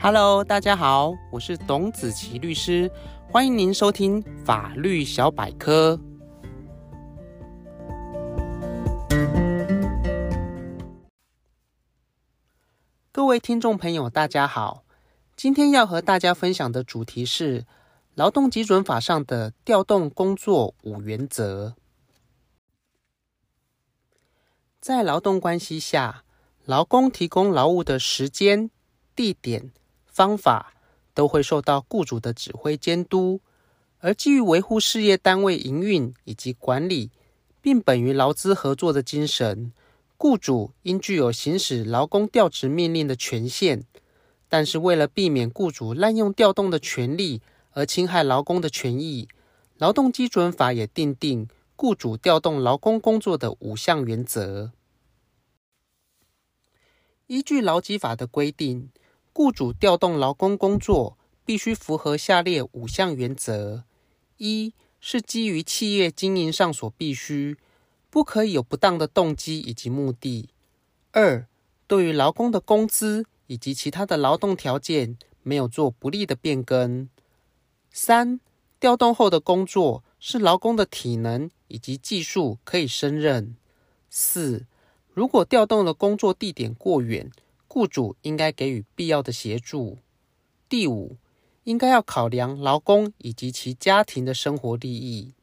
Hello，大家好，我是董子琪律师，欢迎您收听法律小百科。各位听众朋友，大家好，今天要和大家分享的主题是劳动基准法上的调动工作五原则。在劳动关系下，劳工提供劳务的时间、地点、方法都会受到雇主的指挥监督，而基于维护事业单位营运以及管理，并本于劳资合作的精神，雇主应具有行使劳工调职命令的权限。但是，为了避免雇主滥用调动的权利而侵害劳工的权益，劳动基准法也订定雇主调动劳工工作的五项原则。依据劳基法的规定。雇主调动劳工工作，必须符合下列五项原则：一是基于企业经营上所必须，不可以有不当的动机以及目的；二，对于劳工的工资以及其他的劳动条件没有做不利的变更；三，调动后的工作是劳工的体能以及技术可以胜任；四，如果调动的工作地点过远，雇主应该给予必要的协助。第五，应该要考量劳工以及其家庭的生活利益。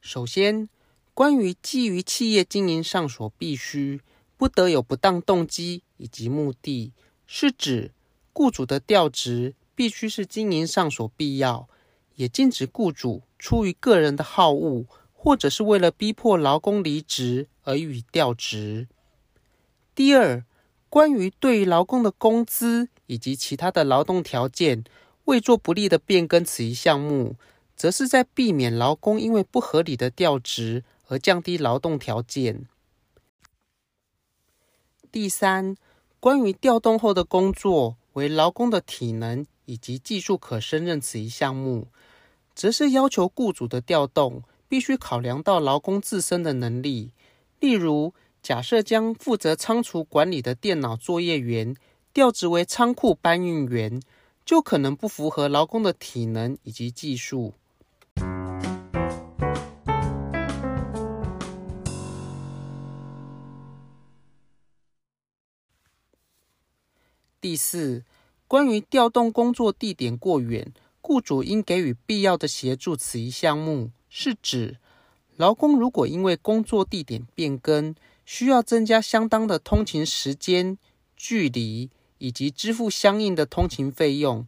首先，关于基于企业经营上所必须，不得有不当动机以及目的，是指雇主的调职必须是经营上所必要，也禁止雇主出于个人的好恶，或者是为了逼迫劳工离职而予以调职。第二，关于对于劳工的工资以及其他的劳动条件未做不利的变更，此一项目，则是在避免劳工因为不合理的调职而降低劳动条件。第三，关于调动后的工作为劳工的体能以及技术可胜任，此一项目，则是要求雇主的调动必须考量到劳工自身的能力，例如。假设将负责仓储管理的电脑作业员调职为仓库搬运员，就可能不符合劳工的体能以及技术。第四，关于调动工作地点过远，雇主应给予必要的协助。此一项目是指，劳工如果因为工作地点变更，需要增加相当的通勤时间、距离以及支付相应的通勤费用，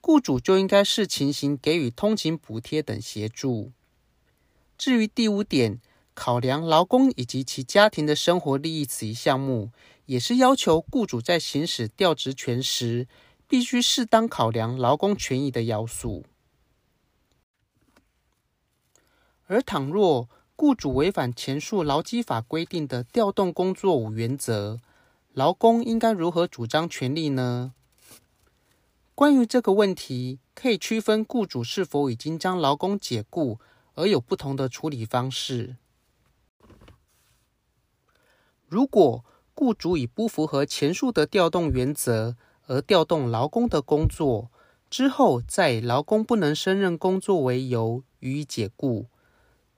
雇主就应该视情形给予通勤补贴等协助。至于第五点，考量劳工以及其家庭的生活利益，此一项目也是要求雇主在行使调职权时，必须适当考量劳工权益的要素。而倘若雇主违反前述劳基法规定的调动工作五原则，劳工应该如何主张权利呢？关于这个问题，可以区分雇主是否已经将劳工解雇，而有不同的处理方式。如果雇主以不符合前述的调动原则而调动劳工的工作，之后再以劳工不能胜任工作为由予以解雇。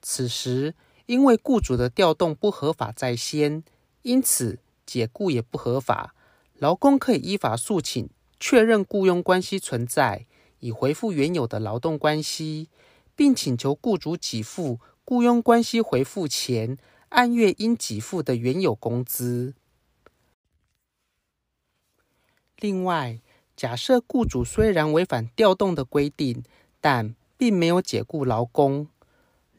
此时，因为雇主的调动不合法在先，因此解雇也不合法。劳工可以依法诉请确认雇佣关系存在，以恢复原有的劳动关系，并请求雇主给付雇佣关系恢复前按月应给付的原有工资。另外，假设雇主虽然违反调动的规定，但并没有解雇劳工。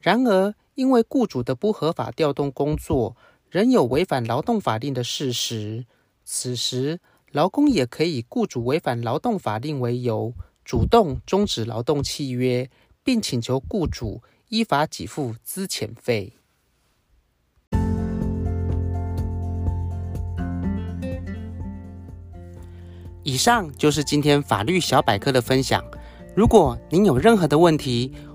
然而，因为雇主的不合法调动工作仍有违反劳动法令的事实，此时劳工也可以雇主违反劳动法令为由，主动终止劳动契约，并请求雇主依法给付资遣费。以上就是今天法律小百科的分享。如果您有任何的问题，